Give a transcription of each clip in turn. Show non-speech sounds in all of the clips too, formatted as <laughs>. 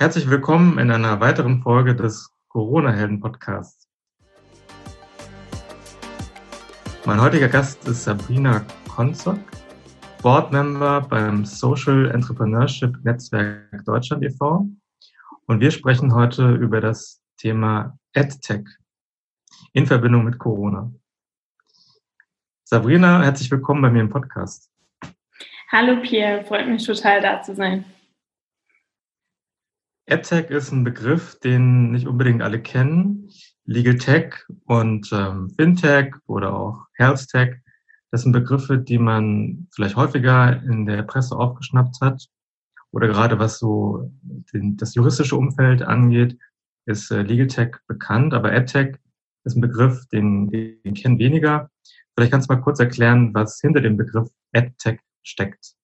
Herzlich willkommen in einer weiteren Folge des Corona-Helden-Podcasts. Mein heutiger Gast ist Sabrina Konzok, Boardmember beim Social Entrepreneurship Netzwerk Deutschland e.V. Und wir sprechen heute über das Thema EdTech in Verbindung mit Corona. Sabrina, herzlich willkommen bei mir im Podcast. Hallo Pierre, freut mich total da zu sein. EdTech ist ein Begriff, den nicht unbedingt alle kennen. Legal Tech und ähm, FinTech oder auch Health Tech, das sind Begriffe, die man vielleicht häufiger in der Presse aufgeschnappt hat. Oder gerade was so den, das juristische Umfeld angeht, ist äh, Legal Tech bekannt, aber EdTech ist ein Begriff, den, den kennen weniger. Vielleicht kannst du mal kurz erklären, was hinter dem Begriff EdTech steckt.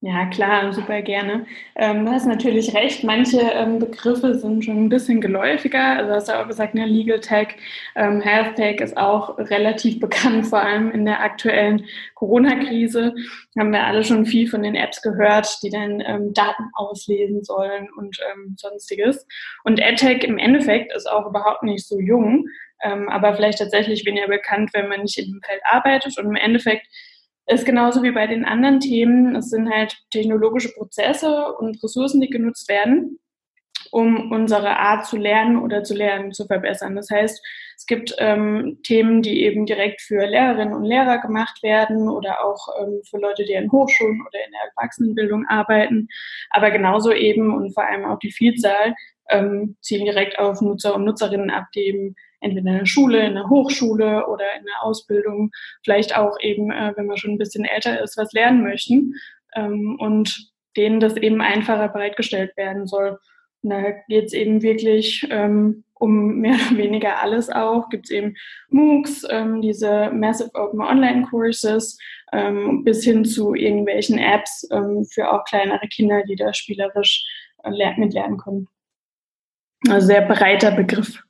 Ja, klar, super gerne. Ähm, du hast natürlich recht, manche ähm, Begriffe sind schon ein bisschen geläufiger. Also hast du auch gesagt, ne, Legal Tech, ähm, Health Tech ist auch relativ <laughs> bekannt, vor allem in der aktuellen Corona-Krise. Haben wir alle schon viel von den Apps gehört, die dann ähm, Daten auslesen sollen und ähm, sonstiges. Und EdTech im Endeffekt ist auch überhaupt nicht so jung, ähm, aber vielleicht tatsächlich weniger bekannt, wenn man nicht in dem Feld arbeitet. Und im Endeffekt ist genauso wie bei den anderen Themen. Es sind halt technologische Prozesse und Ressourcen, die genutzt werden, um unsere Art zu lernen oder zu lernen zu verbessern. Das heißt, es gibt ähm, Themen, die eben direkt für Lehrerinnen und Lehrer gemacht werden oder auch ähm, für Leute, die in Hochschulen oder in der Erwachsenenbildung arbeiten. Aber genauso eben und vor allem auch die Vielzahl ähm, zielen direkt auf Nutzer und Nutzerinnen ab, die eben entweder in der Schule, in der Hochschule oder in der Ausbildung, vielleicht auch eben, äh, wenn man schon ein bisschen älter ist, was lernen möchten ähm, und denen das eben einfacher bereitgestellt werden soll. Und da geht es eben wirklich ähm, um mehr oder weniger alles auch. Gibt es eben MOOCs, ähm, diese Massive Open Online Courses, ähm, bis hin zu irgendwelchen Apps ähm, für auch kleinere Kinder, die da spielerisch äh, mitlernen können. Also sehr breiter Begriff.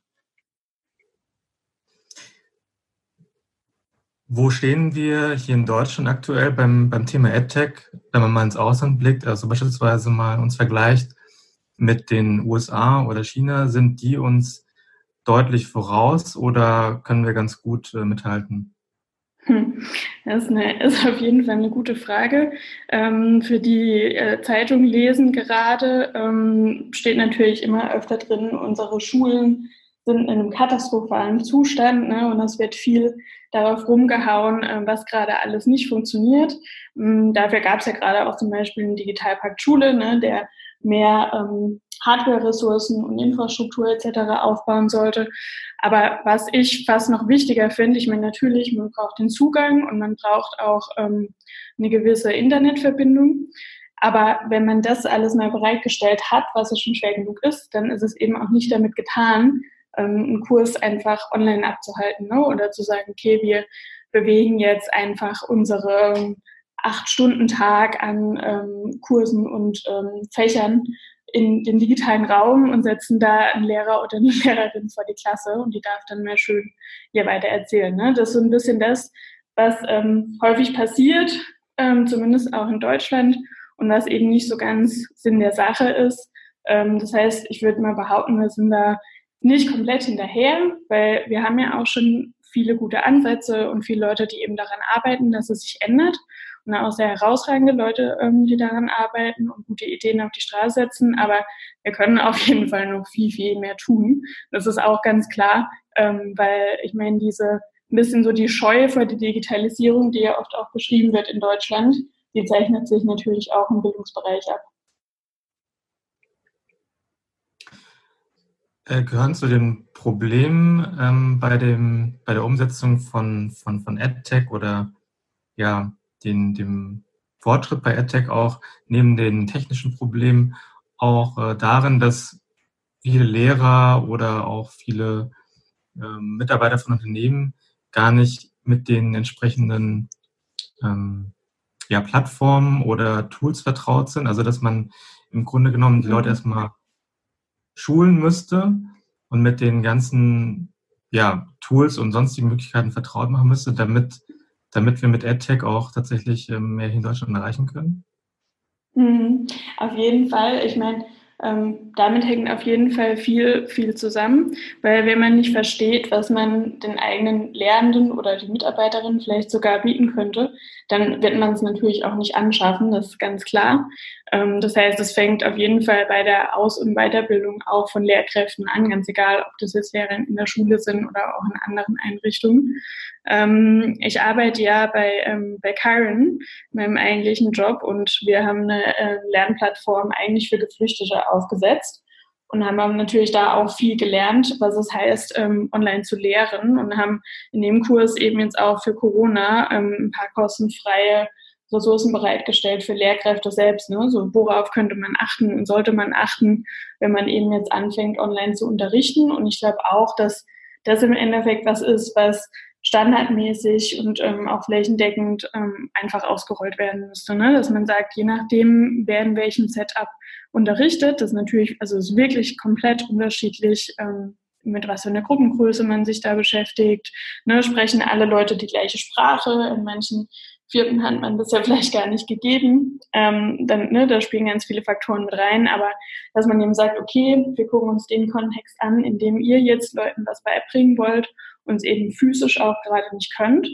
Wo stehen wir hier in Deutschland aktuell beim, beim Thema EdTech, wenn man mal ins Ausland blickt, also beispielsweise mal uns vergleicht mit den USA oder China, sind die uns deutlich voraus oder können wir ganz gut äh, mithalten? Hm. Das ist, eine, ist, auf jeden Fall eine gute Frage. Ähm, für die äh, Zeitung lesen gerade ähm, steht natürlich immer öfter drin, unsere Schulen sind in einem katastrophalen Zustand ne, und es wird viel darauf rumgehauen, äh, was gerade alles nicht funktioniert. Ähm, dafür gab es ja gerade auch zum Beispiel einen Digitalpakt Schule, ne, der mehr ähm, Hardware-Ressourcen und Infrastruktur etc. aufbauen sollte. Aber was ich fast noch wichtiger finde, ich meine natürlich, man braucht den Zugang und man braucht auch ähm, eine gewisse Internetverbindung. Aber wenn man das alles mal bereitgestellt hat, was es schon schwer genug ist, dann ist es eben auch nicht damit getan, einen Kurs einfach online abzuhalten ne? oder zu sagen, okay, wir bewegen jetzt einfach unsere acht Stunden Tag an ähm, Kursen und ähm, Fächern in den digitalen Raum und setzen da einen Lehrer oder eine <laughs> Lehrerin vor die Klasse und die darf dann mehr schön hier weiter erzählen. Ne? Das ist so ein bisschen das, was ähm, häufig passiert, ähm, zumindest auch in Deutschland und was eben nicht so ganz Sinn der Sache ist. Ähm, das heißt, ich würde mal behaupten, wir sind da nicht komplett hinterher, weil wir haben ja auch schon viele gute Ansätze und viele Leute, die eben daran arbeiten, dass es sich ändert. Und auch sehr herausragende Leute, ähm, die daran arbeiten und gute Ideen auf die Straße setzen. Aber wir können auf jeden Fall noch viel, viel mehr tun. Das ist auch ganz klar, ähm, weil ich meine, diese ein bisschen so die Scheu vor der Digitalisierung, die ja oft auch beschrieben wird in Deutschland, die zeichnet sich natürlich auch im Bildungsbereich ab. Äh, gehören zu den Problemen ähm, bei, dem, bei der Umsetzung von, von, von EdTech oder ja, den, dem Fortschritt bei EdTech auch neben den technischen Problemen auch äh, darin, dass viele Lehrer oder auch viele ähm, Mitarbeiter von Unternehmen gar nicht mit den entsprechenden ähm, ja, Plattformen oder Tools vertraut sind. Also dass man im Grunde genommen die Leute mhm. erstmal schulen müsste und mit den ganzen ja, Tools und sonstigen Möglichkeiten vertraut machen müsste, damit, damit wir mit EdTech auch tatsächlich ähm, mehr hier in Deutschland erreichen können? Mhm, auf jeden Fall. Ich meine, Ähm, damit hängt auf jeden Fall viel, viel zusammen, weil wenn man nicht versteht, was man den eigenen Lehrenden oder die Mitarbeiterin vielleicht sogar bieten könnte, dann wird man es natürlich auch nicht anschaffen, das ist ganz klar. Ähm, das heißt, es fängt auf jeden Fall bei der Aus- und Weiterbildung auch von Lehrkräften an, ganz egal, ob das jetzt Lehrer in der Schule sind oder auch in anderen Einrichtungen. Ähm, ich arbeite ja bei, ähm, bei Karen, meinem eigentlichen Job, und wir haben eine äh, Lernplattform eigentlich für Geflüchtete aufgesetzt und haben natürlich da auch viel gelernt, was es heißt, ähm, online zu lehren und haben in dem Kurs eben jetzt auch für Corona ähm, ein paar kostenfreie Ressourcen bereitgestellt für Lehrkräfte selbst. Ne? So, worauf könnte man achten und sollte man achten, wenn man eben jetzt anfängt, online zu unterrichten? Und ich glaube auch, dass das im Endeffekt was ist, was standardmäßig und ähm, auch flächendeckend ähm, einfach ausgerollt werden müsste. Ne? Dass man sagt, je nachdem, wer in welchem Setup unterrichtet, das ist natürlich, also ist wirklich komplett unterschiedlich, ähm, mit was für einer Gruppengröße man sich da beschäftigt. Ne? Sprechen alle Leute die gleiche Sprache? In manchen Vierten hat man ja <laughs> vielleicht gar nicht gegeben. Ähm, dann, ne, da spielen ganz viele Faktoren mit rein, aber dass man eben sagt, okay, wir gucken uns den Kontext an, in dem ihr jetzt Leuten was beibringen wollt uns eben physisch auch gerade nicht könnt,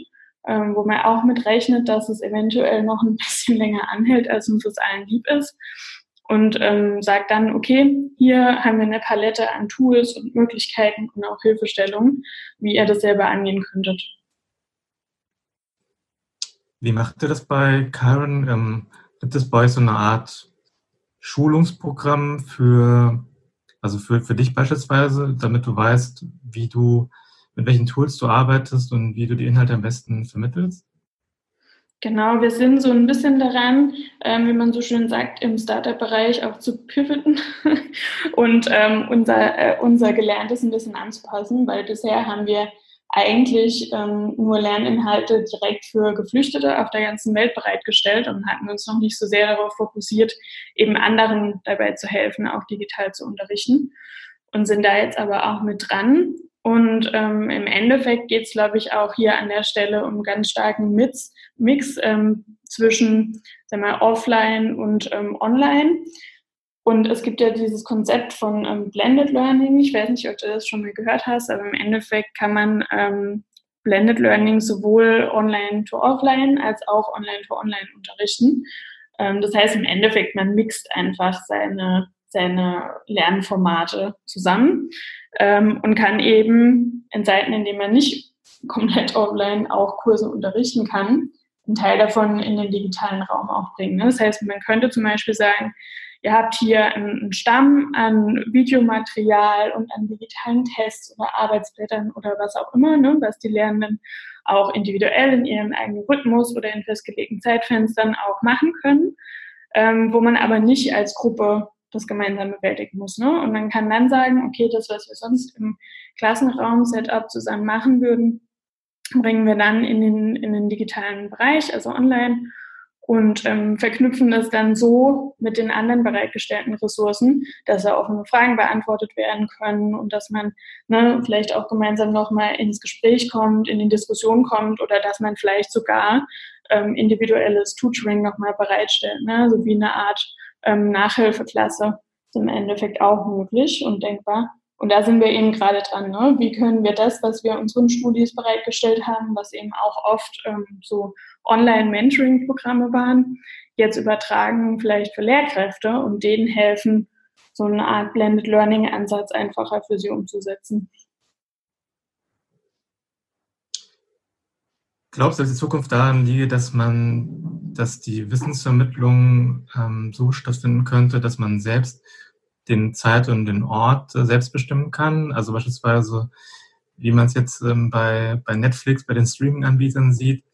ähm, wo man auch mitrechnet, dass es eventuell noch ein <laughs> bisschen länger anhält, als uns das allen lieb ist. Und ähm, sagt dann, okay, hier haben wir eine Palette an Tools und Möglichkeiten und auch Hilfestellungen, wie ihr das selber angehen könntet. Wie macht ihr das bei Karen? Ähm, gibt es bei euch so eine Art Schulungsprogramm für, also für, für dich beispielsweise, damit du weißt, wie du mit welchen Tools du arbeitest und wie du die Inhalte am besten vermittelst? Genau, wir sind so ein bisschen daran, ähm, wie man so schön sagt, im Startup-Bereich auch zu pivoten <laughs> und ähm, unser, äh, unser Gelerntes ein bisschen anzupassen, weil bisher haben wir eigentlich ähm, nur Lerninhalte direkt für Geflüchtete auf der ganzen Welt bereitgestellt und hatten uns noch nicht so sehr darauf fokussiert, eben anderen dabei zu helfen, auch digital zu unterrichten. Und sind da jetzt aber auch mit dran und ähm, im Endeffekt geht es, glaube ich, auch hier an der Stelle um ganz starken Mix, Mix ähm, zwischen sagen wir, offline und ähm, online. Und es gibt ja dieses Konzept von ähm, Blended Learning. Ich weiß nicht, ob du das schon mal gehört hast, aber im Endeffekt kann man ähm, Blended Learning sowohl online to offline als auch online to online unterrichten. Ähm, das heißt im Endeffekt, man mixt einfach seine, seine Lernformate zusammen ähm, und kann eben in Zeiten, in denen man nicht <laughs> komplett offline auch Kurse unterrichten kann, einen Teil davon in den digitalen Raum auch bringen. Das heißt, man könnte zum Beispiel sagen, ihr habt hier einen Stamm an Videomaterial und an digitalen Tests oder Arbeitsblättern oder was auch immer, ne, was die Lernenden auch individuell in ihrem eigenen Rhythmus oder in festgelegten Zeitfenstern auch machen können, ähm, wo man aber nicht als Gruppe das gemeinsam bewältigen muss. Ne? Und man kann dann sagen, okay, das, was wir sonst im Klassenraum-Setup zusammen machen würden, bringen wir dann in den, in den digitalen Bereich, also online, und ähm, verknüpfen das dann so mit den anderen bereitgestellten Ressourcen, dass da offene Fragen beantwortet werden können und dass man ne, vielleicht auch gemeinsam nochmal ins Gespräch kommt, in die Diskussion kommt oder dass man vielleicht sogar ähm, individuelles Tutoring nochmal bereitstellt, ne? so wie eine Art ähm, Nachhilfeklasse ist im Endeffekt auch möglich und denkbar. Und da sind wir eben gerade dran. Ne? Wie können wir das, was wir unseren Studis bereitgestellt haben, was eben auch oft ähm, so Online-Mentoring-Programme waren, jetzt übertragen vielleicht für Lehrkräfte und denen helfen, so eine Art Blended Learning-Ansatz einfacher für sie umzusetzen. Glaubst du, dass die Zukunft daran liege, dass man, dass die Wissensvermittlung ähm, so stattfinden könnte, dass man selbst den Zeit und den Ort äh, selbst bestimmen kann? Also beispielsweise, wie man es jetzt ähm, bei, bei Netflix, bei den Streaming-Anbietern sieht,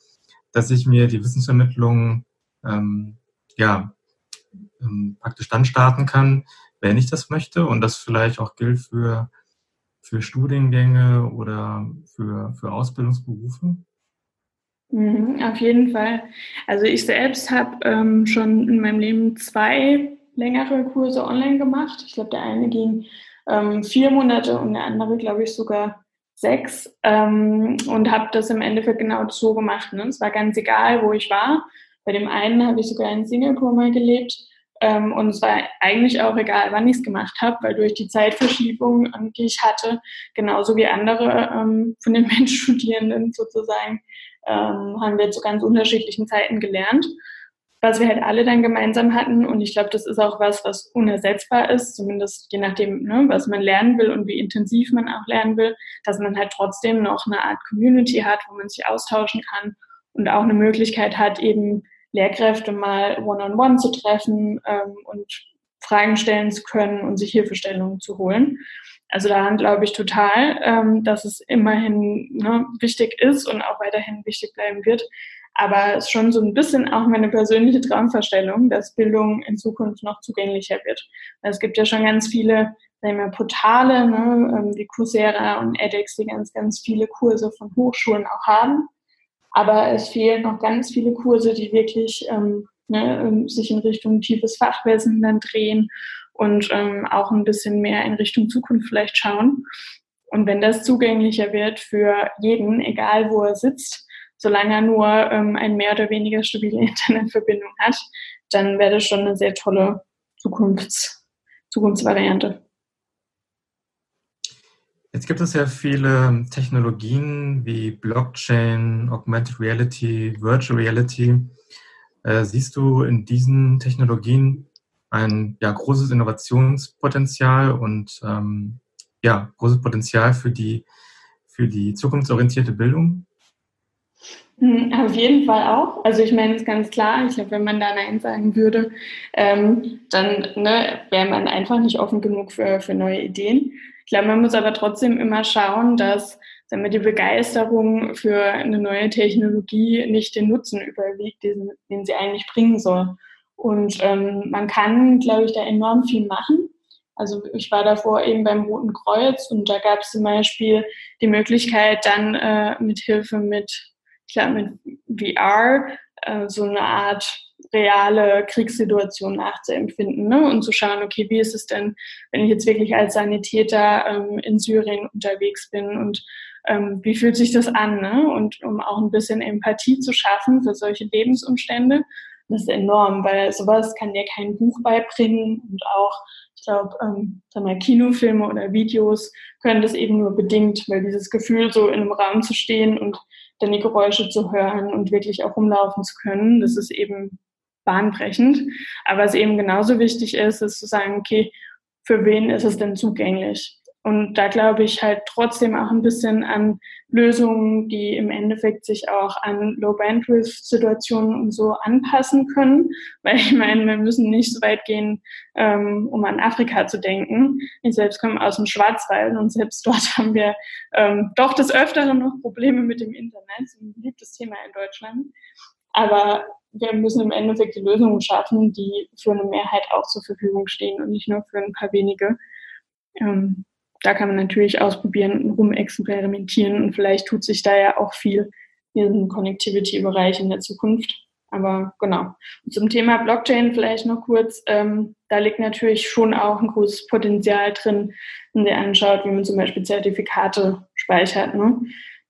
dass ich mir die Wissensvermittlung ähm, ja, ähm, praktisch dann starten kann, wenn ich das möchte und das vielleicht auch gilt für, für Studiengänge oder für, für Ausbildungsberufe? Mhm, auf jeden Fall. Also ich selbst habe ähm, schon in meinem Leben zwei längere Kurse online gemacht. Ich glaube, der eine ging ähm, vier Monate und der andere, glaube ich, sogar sechs. Ähm, und habe das im Endeffekt genau so gemacht. Ne? Es war ganz egal, wo ich war. Bei dem einen habe ich sogar in Singapur mal gelebt. Ähm, und es war eigentlich auch egal, wann ich es gemacht habe, weil durch die Zeitverschiebung, ähm, die ich hatte, genauso wie andere ähm, von den <laughs> Menschstudierenden sozusagen, ähm, haben wir zu ganz unterschiedlichen Zeiten gelernt. Was wir halt alle dann gemeinsam hatten, und ich glaube, das ist auch was, was unersetzbar ist, zumindest je nachdem, ne, was man lernen will und wie intensiv man auch lernen will, dass man halt trotzdem noch eine Art Community hat, wo man sich austauschen kann und auch eine Möglichkeit hat, eben Lehrkräfte mal one-on-one -on -one zu treffen ähm, und Fragen stellen zu können und sich Hilfestellungen zu holen. Also daran glaube ich total, ähm, dass es immerhin ne, wichtig ist und auch weiterhin wichtig bleiben wird. Aber es ist schon so ein bisschen auch meine persönliche Traumvorstellung, dass Bildung in Zukunft noch zugänglicher wird. Es gibt ja schon ganz viele sagen wir, Portale, ne, ähm, wie Coursera und edX, die ganz, ganz viele Kurse von Hochschulen auch haben. Aber es fehlen noch ganz viele Kurse, die wirklich ähm, ne, ähm, sich in Richtung tiefes Fachwissen dann drehen und ähm, auch ein bisschen mehr in Richtung Zukunft vielleicht schauen. Und wenn das zugänglicher wird für jeden, egal wo er sitzt, solange er nur ähm, eine mehr oder weniger stabile <laughs> Internetverbindung hat, dann wäre das schon eine sehr tolle Zukunfts Zukunftsvariante. Jetzt gibt es ja viele Technologien wie Blockchain, Augmented Reality, Virtual Reality. Äh, siehst du in diesen Technologien ein ja, großes Innovationspotenzial und ähm, ja, großes Potenzial für die, für die zukunftsorientierte Bildung? Hm, auf jeden Fall auch. Also ich meine, es ganz klar, ich glaube, wenn man da Nein sagen würde, ähm, dann ne, wäre man einfach nicht offen genug für, für neue Ideen. Ich glaube, man muss aber trotzdem immer schauen, dass sagen wir, die Begeisterung für eine neue Technologie nicht den Nutzen überwiegt, den, den sie eigentlich bringen soll. Und ähm, man kann, glaube ich, da enorm viel machen. Also ich war davor eben beim Roten Kreuz und da gab es zum Beispiel die Möglichkeit, dann äh, mit Hilfe mit, ich glaube, mit VR äh, so eine Art reale Kriegssituation nachzuempfinden ne? und zu schauen, okay, wie ist es denn, wenn ich jetzt wirklich als Sanitäter ähm, in Syrien unterwegs bin und ähm, wie fühlt sich das an? Ne? Und um auch ein bisschen Empathie zu schaffen für solche Lebensumstände, das ist enorm, weil sowas kann dir kein Buch beibringen und auch, ich glaube, ähm, Kinofilme oder Videos können das eben nur bedingt, weil dieses Gefühl, so in einem Raum zu stehen und dann die Geräusche zu hören und wirklich auch rumlaufen zu können, das ist eben bahnbrechend. Aber was eben genauso wichtig ist, ist zu sagen, okay, für wen ist es denn zugänglich? Und da glaube ich halt trotzdem auch ein bisschen an Lösungen, die im Endeffekt sich auch an Low-Bandwidth-Situationen und so anpassen können. <laughs> Weil ich meine, wir müssen nicht so weit gehen, ähm, um an Afrika zu denken. Ich selbst komme aus dem Schwarzwald und selbst <laughs> dort haben wir ähm, doch des Öfteren noch Probleme mit dem Internet. Das ist ein beliebtes Thema in Deutschland. Aber wir müssen im Endeffekt die Lösungen schaffen, die für eine Mehrheit auch zur Verfügung stehen und nicht nur für ein paar wenige. Ähm, da kann man natürlich ausprobieren und rumexperimentieren und vielleicht tut sich da ja auch viel in Connectivity-Bereich in der Zukunft. Aber genau. Und zum Thema Blockchain vielleicht noch kurz. Ähm, da liegt natürlich schon auch ein großes Potenzial drin, wenn ihr anschaut, wie man zum Beispiel Zertifikate speichert. Ne?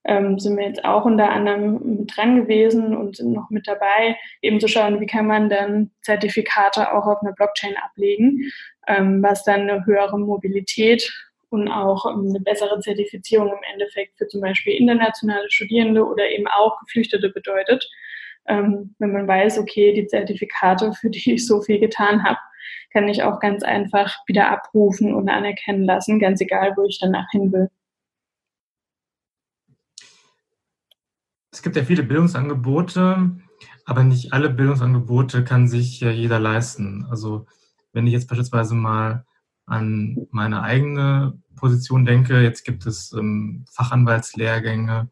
ähm, sind wir jetzt auch unter anderem mit dran gewesen und sind noch mit dabei, eben zu schauen, wie kann man dann Zertifikate auch auf einer Blockchain ablegen, ähm, was dann eine höhere Mobilität und auch ähm, eine bessere Zertifizierung im Endeffekt für zum Beispiel internationale Studierende oder eben auch Geflüchtete bedeutet. Ähm, wenn man weiß, okay, die Zertifikate, für die ich so viel getan habe, kann ich auch ganz einfach wieder abrufen und anerkennen lassen, ganz egal, wo ich danach hin will. Es gibt ja viele Bildungsangebote, aber nicht alle Bildungsangebote kann sich jeder leisten. Also wenn ich jetzt beispielsweise mal an meine eigene Position denke, jetzt gibt es ähm, Fachanwaltslehrgänge,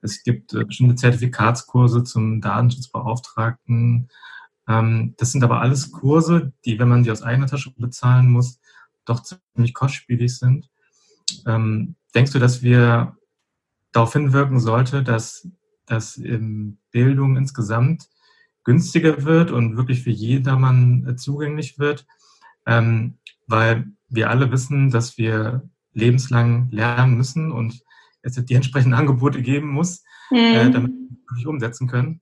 es gibt äh, bestimmte Zertifikatskurse zum Datenschutzbeauftragten. Ähm, das sind aber alles Kurse, die, wenn man sie aus eigener Tasche bezahlen muss, doch ziemlich kostspielig sind. Ähm, denkst du, dass wir darauf hinwirken sollte, dass dass ähm, Bildung insgesamt günstiger wird und wirklich für jedermann äh, zugänglich wird, ähm, weil wir alle wissen, dass wir lebenslang lernen müssen und es die <laughs> entsprechenden Angebote geben muss, äh, mhm. äh, damit wir wirklich umsetzen können.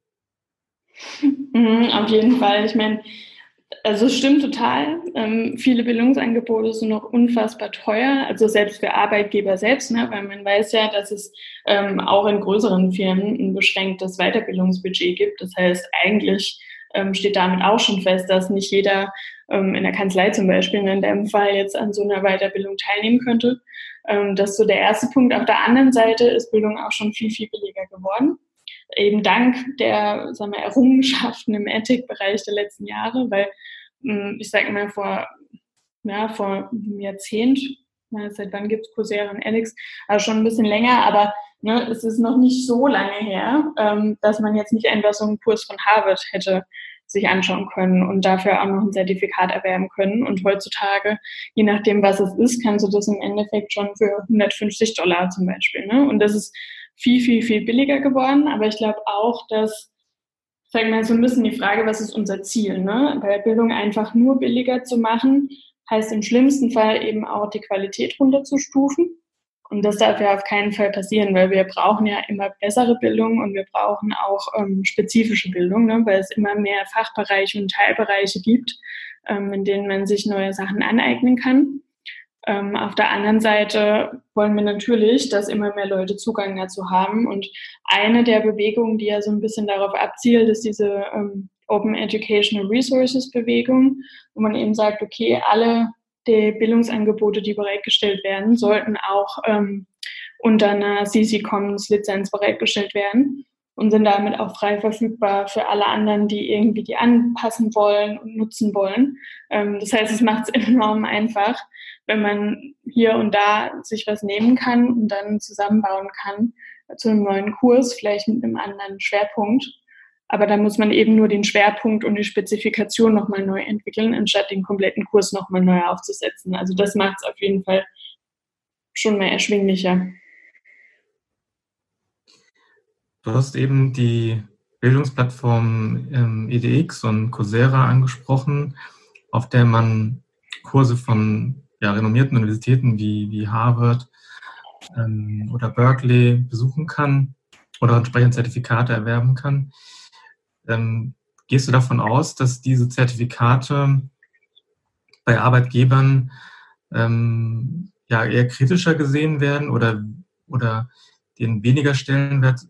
Mhm, auf jeden Fall. Ich meine, Also es stimmt total. Ähm, viele Bildungsangebote sind noch unfassbar teuer, also selbst für Arbeitgeber selbst, ne? weil man weiß ja, dass es ähm, auch in größeren Firmen ein beschränktes Weiterbildungsbudget gibt. Das heißt, eigentlich ähm, steht damit auch schon fest, dass nicht jeder ähm, in der Kanzlei zum Beispiel in dem Fall jetzt an so einer Weiterbildung teilnehmen könnte. Ähm, das ist so der erste Punkt. Auf der anderen Seite ist Bildung auch schon viel, viel billiger geworden eben dank der sagen wir, Errungenschaften im Ethikbereich der letzten Jahre, weil hm, ich sage mal vor, ja, vor einem Jahrzehnt, seit wann gibt es Coursera und Alex, also schon ein bisschen länger, aber ne, es ist noch nicht so lange her, ähm, dass man jetzt nicht einfach so einen Kurs von Harvard hätte sich anschauen können und dafür auch noch ein Zertifikat erwerben können. Und heutzutage, je nachdem, was es ist, kannst du das im Endeffekt schon für 150 Dollar zum Beispiel. Ne? Und das ist viel, viel, viel billiger geworden. Aber ich glaube auch, dass, sagen wir mal, so ein bisschen die Frage, was ist unser Ziel? Ne? Bei Bildung einfach nur billiger zu machen, heißt im schlimmsten Fall eben auch die Qualität runterzustufen. Und das darf ja auf keinen Fall passieren, weil wir brauchen ja immer bessere Bildung und wir brauchen auch ähm, spezifische Bildung, ne? weil es immer mehr Fachbereiche und Teilbereiche gibt, ähm, in denen man sich neue Sachen aneignen kann. Ähm, auf der anderen Seite wollen wir natürlich, dass immer mehr Leute Zugang dazu haben. Und eine der Bewegungen, die ja so ein bisschen darauf abzielt, ist diese ähm, Open Educational Resources Bewegung, wo man eben sagt, okay, alle die Bildungsangebote, die bereitgestellt werden, sollten auch ähm, unter einer CC Commons Lizenz bereitgestellt werden und sind damit auch frei verfügbar für alle anderen, die irgendwie die anpassen wollen und nutzen wollen. Ähm, das heißt, es macht es <laughs> enorm einfach, wenn man hier und da sich was nehmen kann und dann zusammenbauen kann zu einem neuen Kurs, vielleicht mit einem anderen Schwerpunkt. Aber da muss man eben nur den Schwerpunkt und die Spezifikation nochmal neu entwickeln, anstatt den kompletten Kurs nochmal neu aufzusetzen. Also das macht es auf jeden Fall schon mehr erschwinglicher. Du hast eben die Bildungsplattform ähm, EDX und Coursera angesprochen, auf der man Kurse von ja, renommierten Universitäten wie, wie Harvard ähm, oder Berkeley besuchen kann oder entsprechend Zertifikate erwerben kann. Ähm, gehst du davon aus, dass diese Zertifikate bei Arbeitgebern ähm, ja, eher kritischer gesehen werden oder, oder denen weniger Stellenwert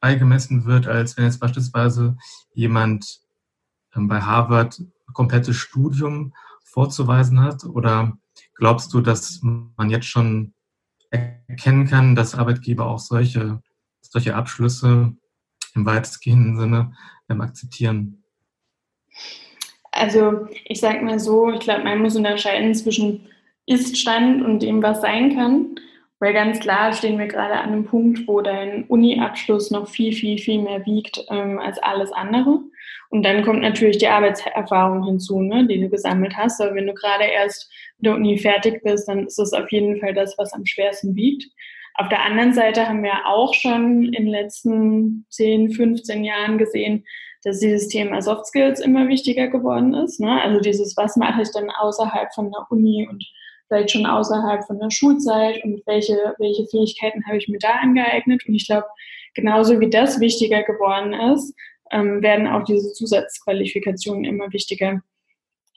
beigemessen wird, als wenn jetzt beispielsweise jemand ähm, bei Harvard ein komplettes Studium vorzuweisen hat? Oder glaubst du, dass man jetzt schon erkennen kann, dass Arbeitgeber auch solche, solche Abschlüsse im weitestgehenden Sinne ähm, akzeptieren? Also ich sage mal so, ich glaube, man muss unterscheiden zwischen Ist-Stand und dem, was sein kann. Weil ganz klar stehen wir gerade an einem Punkt, wo dein Uni-Abschluss noch viel, viel, viel mehr wiegt ähm, als alles andere. Und dann kommt natürlich die Arbeitserfahrung hinzu, ne, die du gesammelt hast. Aber wenn du gerade erst mit der Uni fertig bist, dann ist das auf jeden Fall das, was am schwersten wiegt. Auf der anderen Seite haben wir auch schon in den letzten 10, 15 Jahren gesehen, dass dieses Thema Soft Skills immer wichtiger geworden ist. Ne? Also dieses, was mache ich denn außerhalb von der Uni und vielleicht schon außerhalb von der Schulzeit und welche, welche Fähigkeiten habe ich mir da angeeignet. Und ich glaube, genauso wie das wichtiger geworden ist, ähm, werden auch diese Zusatzqualifikationen immer wichtiger.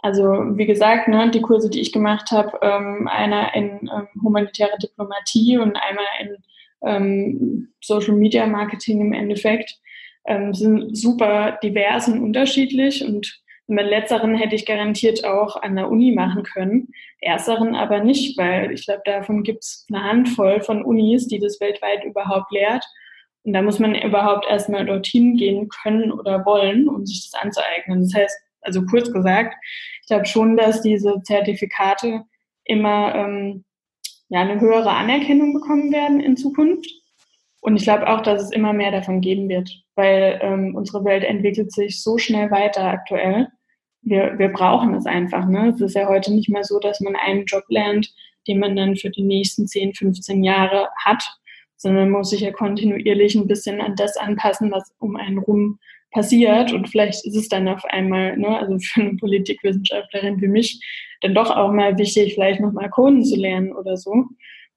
Also wie gesagt, ne, die Kurse, die ich gemacht habe, ähm, einer in ähm, humanitäre Diplomatie und einmal in ähm, Social Media Marketing im Endeffekt, ähm, sind super divers und unterschiedlich und mit letzteren hätte ich garantiert auch an der Uni machen können, ersteren aber nicht, weil ich glaube, davon gibt es eine Handvoll von Unis, die das weltweit überhaupt lehrt. Und da muss man überhaupt erstmal dorthin gehen können oder wollen, um sich das anzueignen. Das heißt, also kurz gesagt, ich glaube schon, dass diese Zertifikate immer ähm, ja, eine höhere Anerkennung bekommen werden in Zukunft. Und ich glaube auch, dass es immer mehr davon geben wird, weil ähm, unsere Welt entwickelt sich so schnell weiter aktuell wir, wir brauchen es einfach. Ne? Es ist ja heute nicht mehr so, dass man einen Job lernt, den man dann für die nächsten 10, 15 Jahre hat, sondern man muss sich ja kontinuierlich ein bisschen an das anpassen, was um einen rum passiert. Und vielleicht ist es dann auf einmal, ne, also für eine Politikwissenschaftlerin wie mich, dann doch auch mal wichtig, vielleicht nochmal Coden zu lernen oder so.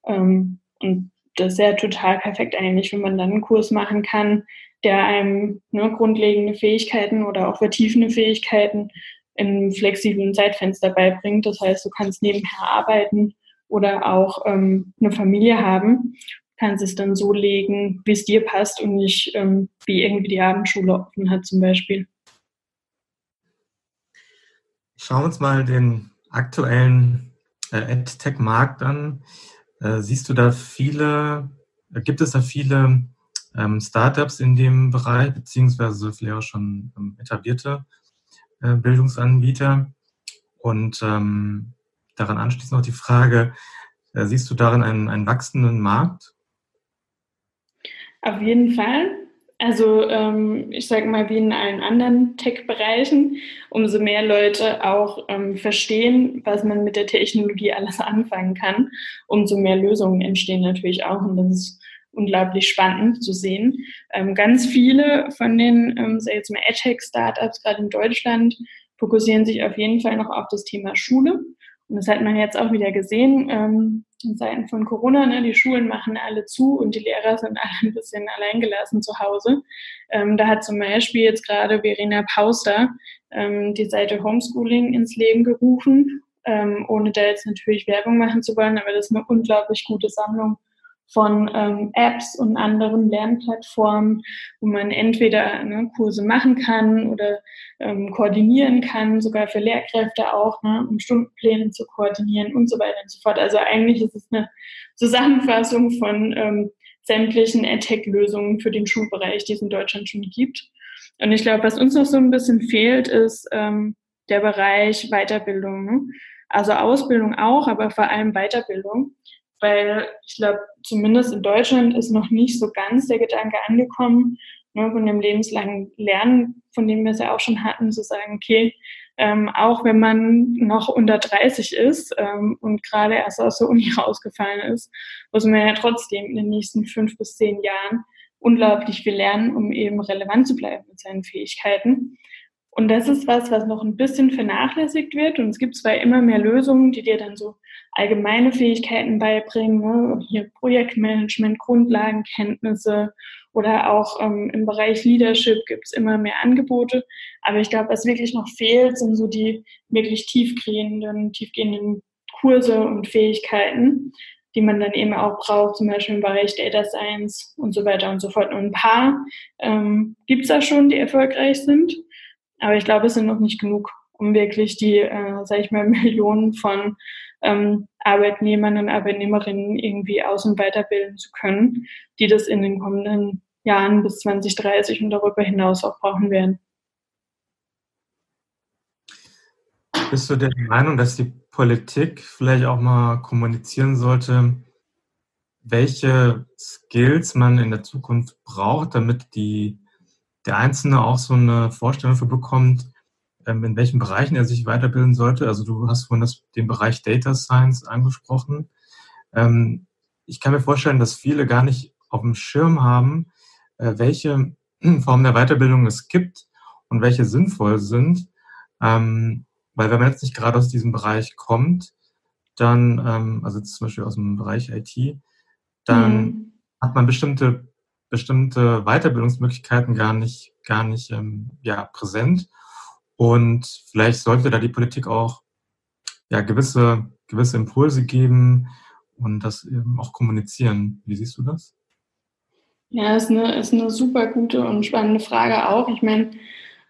Ähm, und das ist ja total perfekt eigentlich, wenn man dann einen Kurs machen kann, der einem ne, grundlegende Fähigkeiten oder auch vertiefende Fähigkeiten in flexiblen Zeitfenster beibringt. Das heißt, du kannst nebenher arbeiten oder auch ähm, eine Familie haben, kannst es dann so legen, wie es dir passt und nicht ähm, wie irgendwie die Abendschule offen hat zum Beispiel. Schauen wir uns mal den aktuellen äh, EdTech-Markt an. Äh, siehst du da viele, äh, gibt es da viele ähm, Startups in dem Bereich, beziehungsweise vielleicht auch schon ähm, etablierte äh, Bildungsanbieter? Und ähm, daran anschließend noch die Frage, äh, siehst du darin einen, einen wachsenden Markt? Auf jeden Fall. Also ähm, ich sage mal, wie in allen anderen Tech-Bereichen, umso mehr Leute auch ähm, verstehen, was man mit der Technologie alles <laughs> anfangen kann, umso mehr Lösungen entstehen natürlich auch. Und das ist unglaublich spannend zu sehen. Ähm, ganz viele von den, ähm, sag jetzt mal, EdTech-Startups, gerade in Deutschland, fokussieren sich auf jeden Fall noch auf das Thema Schule. Und das hat man jetzt auch wieder gesehen ähm, in Zeiten von Corona. Ne? Die Schulen machen alle zu und die Lehrer sind <laughs> alle ein bisschen alleingelassen zu Hause. Ähm, da hat zum Beispiel jetzt gerade Verena Pauster ähm, die Seite Homeschooling ins Leben gerufen, ähm, ohne da jetzt natürlich Werbung machen zu wollen, aber das ist eine unglaublich gute Sammlung von ähm, Apps und anderen Lernplattformen, wo man entweder ne, Kurse machen kann oder ähm, koordinieren kann, sogar für Lehrkräfte auch, ne, um Stundenpläne zu koordinieren und so weiter und so fort. Also eigentlich ist es eine Zusammenfassung von ähm, sämtlichen EdTech-Lösungen für den Schulbereich, die es in Deutschland schon gibt. Und ich glaube, was uns noch so ein bisschen fehlt, ist ähm, der Bereich Weiterbildung. Ne? Also Ausbildung auch, aber vor allem Weiterbildung weil ich glaube, zumindest in Deutschland ist noch nicht so ganz der Gedanke angekommen, ne, von dem lebenslangen Lernen, von dem wir es ja auch schon hatten, zu sagen, okay, ähm, auch wenn man noch unter 30 ist ähm, und gerade erst aus der Uni <laughs> rausgefallen ist, muss man ja trotzdem in den nächsten fünf bis zehn Jahren unglaublich viel lernen, um eben relevant zu bleiben mit seinen Fähigkeiten. Und das ist was, was noch ein bisschen vernachlässigt wird. Und es gibt zwar immer mehr Lösungen, die dir dann so allgemeine Fähigkeiten beibringen, ne? hier Projektmanagement, Grundlagenkenntnisse oder auch ähm, im Bereich Leadership gibt es immer mehr Angebote. Aber ich glaube, was wirklich noch fehlt, sind so die wirklich tiefgehenden, tiefgehenden Kurse und Fähigkeiten, die man dann eben auch braucht, zum Beispiel im Bereich Data Science und so weiter und so fort. Und ein paar ähm, gibt es da schon, die erfolgreich sind. Aber ich glaube, es sind noch nicht genug, um wirklich die, äh, sage ich mal, <laughs> Millionen von ähm, Arbeitnehmern und Arbeitnehmerinnen irgendwie aus- und weiterbilden zu können, die das in den kommenden Jahren bis 2030 und darüber hinaus auch brauchen werden. Bist du der Meinung, dass die Politik vielleicht auch mal kommunizieren sollte, welche Skills man in der Zukunft braucht, damit die, der Einzelne auch so eine Vorstellung für bekommt, ähm, in welchen Bereichen er sich weiterbilden sollte. Also du hast vorhin das, den Bereich Data Science angesprochen. Ähm, ich kann mir vorstellen, dass viele gar nicht auf dem Schirm haben, äh, welche <clears throat> Formen der Weiterbildung es gibt und welche sinnvoll sind. Ähm, weil wenn man jetzt nicht gerade aus diesem Bereich kommt, dann, also zum Beispiel aus dem Bereich IT, dann mhm. hat man bestimmte, bestimmte Weiterbildungsmöglichkeiten gar nicht, gar nicht ja, präsent. Und vielleicht sollte da die Politik auch ja, gewisse, gewisse Impulse geben und das eben auch kommunizieren. Wie siehst du das? Ja, ist eine, ist eine super gute und spannende Frage auch. Ich meine,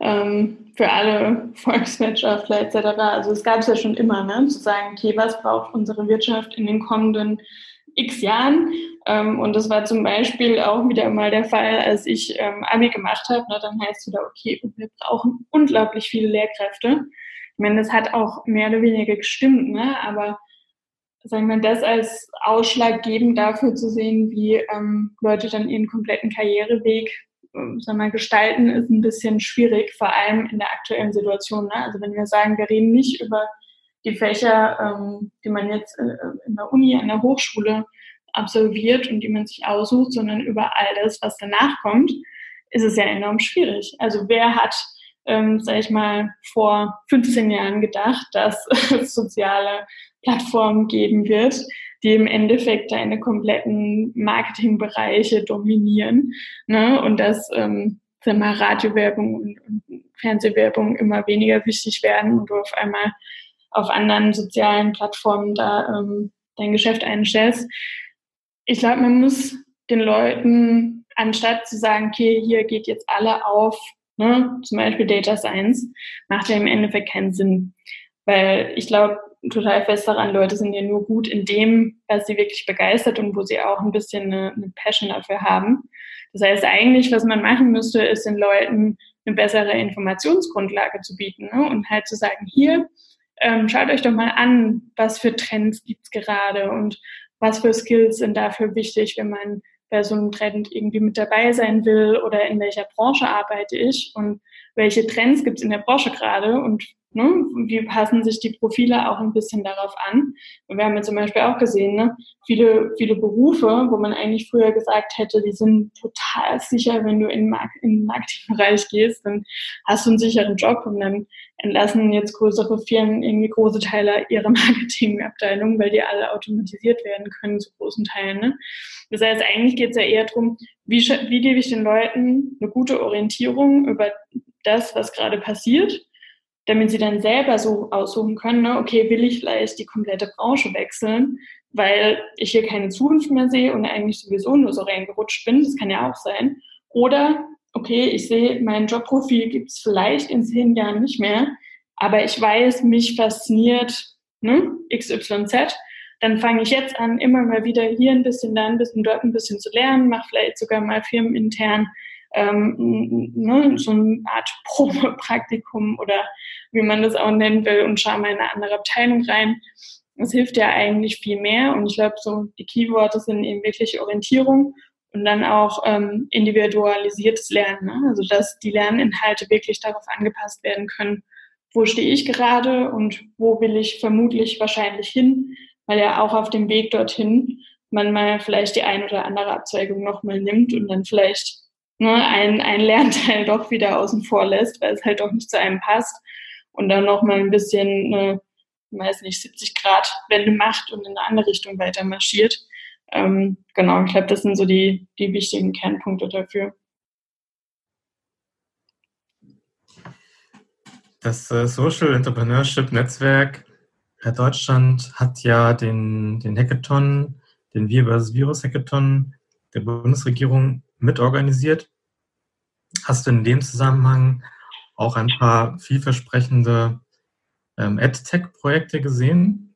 ähm, für alle <laughs> Volkswirtschaftler etc. Also es gab es ja schon immer, ne? zu sagen, okay, was braucht unsere Wirtschaft in den kommenden x Jahren. Ähm, und das war zum Beispiel auch wieder mal der Fall, als ich ähm, Abi gemacht habe. Ne, dann heißt es wieder, okay, wir brauchen unglaublich viele Lehrkräfte. Ich meine, das hat auch mehr oder weniger gestimmt, ne? aber sagen wir, das als ausschlaggebend dafür zu sehen, wie ähm, Leute dann ihren kompletten Karriereweg ähm, sagen wir, gestalten, ist ein bisschen schwierig, vor allem in der aktuellen Situation. Ne? Also wenn wir sagen, wir reden nicht über die Fächer, ähm, die man jetzt äh, in der Uni, an der Hochschule absolviert und die man sich aussucht, sondern über all das, was danach kommt, ist es ja enorm schwierig. Also wer hat, ähm, sag ich mal, vor 15 Jahren gedacht, dass <laughs> es soziale Plattformen geben wird, die im Endeffekt deine kompletten Marketingbereiche dominieren ne? und dass ähm, sag mal, Radiowerbung und, und Fernsehwerbung immer weniger wichtig werden und du auf einmal auf anderen sozialen Plattformen da ähm, dein Geschäft einstellst. Ich glaube, man muss den Leuten, anstatt zu sagen, okay, hier geht jetzt alle auf, ne, zum Beispiel Data Science, macht ja im Endeffekt keinen Sinn. Weil ich glaube total fest daran, Leute sind ja nur gut in dem, was sie wirklich begeistert und wo sie auch ein bisschen eine, eine Passion dafür haben. Das heißt, eigentlich, was man machen müsste, ist den Leuten eine bessere Informationsgrundlage zu bieten ne? und halt zu sagen, hier, ähm, schaut euch doch mal an, was für Trends gibt's gerade und was für Skills sind dafür wichtig, wenn man bei so einem Trend irgendwie mit dabei sein will oder in welcher Branche arbeite ich und welche Trends gibt's in der Branche gerade und Ne? Wie passen sich die Profile auch ein bisschen darauf an? Und wir haben ja zum Beispiel auch gesehen, ne? viele, viele Berufe, wo man eigentlich früher gesagt hätte, die sind total sicher, wenn du in, Mark in den Marketingbereich gehst, dann hast du einen sicheren Job und dann entlassen jetzt größere Firmen irgendwie große Teile ihrer <laughs> Marketingabteilung, weil die alle automatisiert werden können zu großen Teilen. Ne? Das heißt, eigentlich geht es ja eher darum, wie, wie gebe ich den Leuten eine gute Orientierung über das, was gerade passiert damit sie dann selber so aussuchen können, ne, okay, will ich vielleicht die komplette Branche wechseln, weil ich hier keine Zukunft mehr sehe und eigentlich sowieso nur so reingerutscht bin, das kann ja auch sein. Oder, okay, ich sehe, mein Jobprofil gibt es vielleicht in zehn Jahren nicht mehr, aber ich weiß, mich fasziniert ne, XYZ, dann fange ich jetzt an, immer mal wieder hier ein bisschen, da ein bisschen, dort ein bisschen zu lernen, mache vielleicht sogar mal firmenintern ähm, ne, so eine Art <laughs> Probepraktikum oder wie man das auch nennen will und schau mal in eine andere Abteilung rein. Das hilft ja eigentlich viel mehr und ich glaube, so die Keywords sind eben wirklich Orientierung und dann auch ähm, individualisiertes Lernen. Ne? Also dass die Lerninhalte wirklich darauf angepasst werden können, wo stehe ich gerade und wo will ich vermutlich wahrscheinlich hin, weil ja auch auf dem Weg dorthin man mal vielleicht die ein oder andere Abzweigung nochmal nimmt und dann vielleicht ne, ein, ein Lernteil doch wieder außen vor lässt, weil es halt doch nicht zu einem passt und dann noch mal ein bisschen, eine, weiß nicht, 70 Grad Wende macht und in eine andere Richtung weiter marschiert. Ähm, genau, ich glaube, das sind so die, die wichtigen Kernpunkte dafür. Das äh, Social Entrepreneurship Netzwerk Deutschland hat ja den, den Hackathon, den Wir vs. Virus Hackathon der Bundesregierung mitorganisiert. Hast du in dem Zusammenhang auch ein paar vielversprechende ähm, AdTech-Projekte gesehen?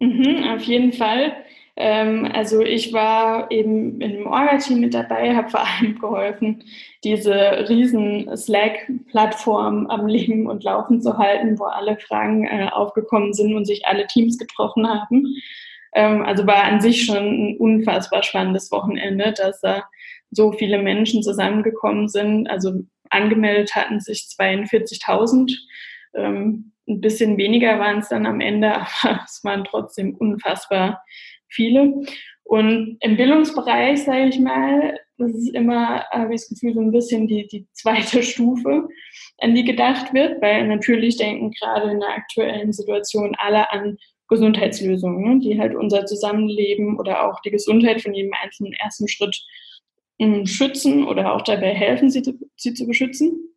Mhm, auf jeden Fall. Ähm, also ich war eben in einem Orga-Team mit dabei, <laughs> habe vor allem geholfen, diese riesen Slack-Plattform am Leben und Laufen zu halten, wo alle Fragen äh, aufgekommen sind und sich alle Teams getroffen haben. Ähm, also war an sich schon ein unfassbar spannendes Wochenende, dass da so viele Menschen zusammengekommen sind. Also angemeldet hatten sich 42.000. Ähm, ein bisschen weniger waren es dann am Ende, <laughs> aber es waren trotzdem unfassbar viele. Und im Bildungsbereich, sage ich mal, das ist immer, habe ich das Gefühl, so ein bisschen die, die zweite <laughs> Stufe, an die gedacht wird, weil natürlich denken gerade in der aktuellen Situation alle an Gesundheitslösungen, ne, die halt unser Zusammenleben oder auch die Gesundheit von jedem einzelnen ersten Schritt schützen oder auch dabei helfen, sie, sie zu beschützen.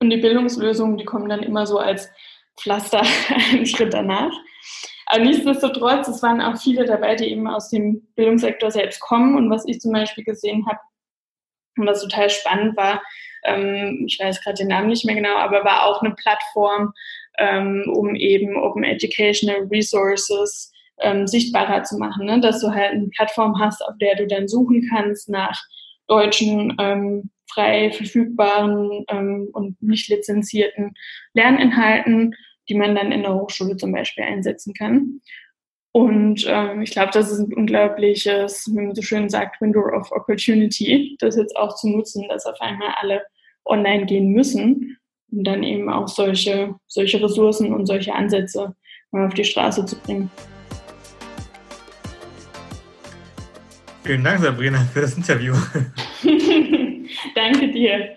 Und die Bildungslösungen, die kommen dann immer so als Pflaster <laughs> einen Schritt danach. Aber nichtsdestotrotz, es waren auch viele dabei, die eben aus dem Bildungssektor selbst kommen. Und was ich zum Beispiel gesehen habe, und was total spannend war, ähm, ich weiß gerade den Namen nicht mehr genau, aber war auch eine Plattform, ähm, um eben Open Educational Resources ähm, sichtbarer zu machen, ne? dass du halt eine Plattform hast, auf der du dann suchen kannst nach deutschen ähm, frei verfügbaren ähm, und nicht lizenzierten Lerninhalten, die man dann in der Hochschule zum Beispiel einsetzen kann. Und ähm, ich glaube, das ist ein unglaubliches, wie man so schön sagt, Window of Opportunity, das jetzt auch zu nutzen, dass auf einmal alle online gehen müssen und dann eben auch solche, solche Ressourcen und solche Ansätze mal auf die Straße zu bringen. Vielen Dank, Sabrina, für das Interview. <laughs> <laughs> Danke dir.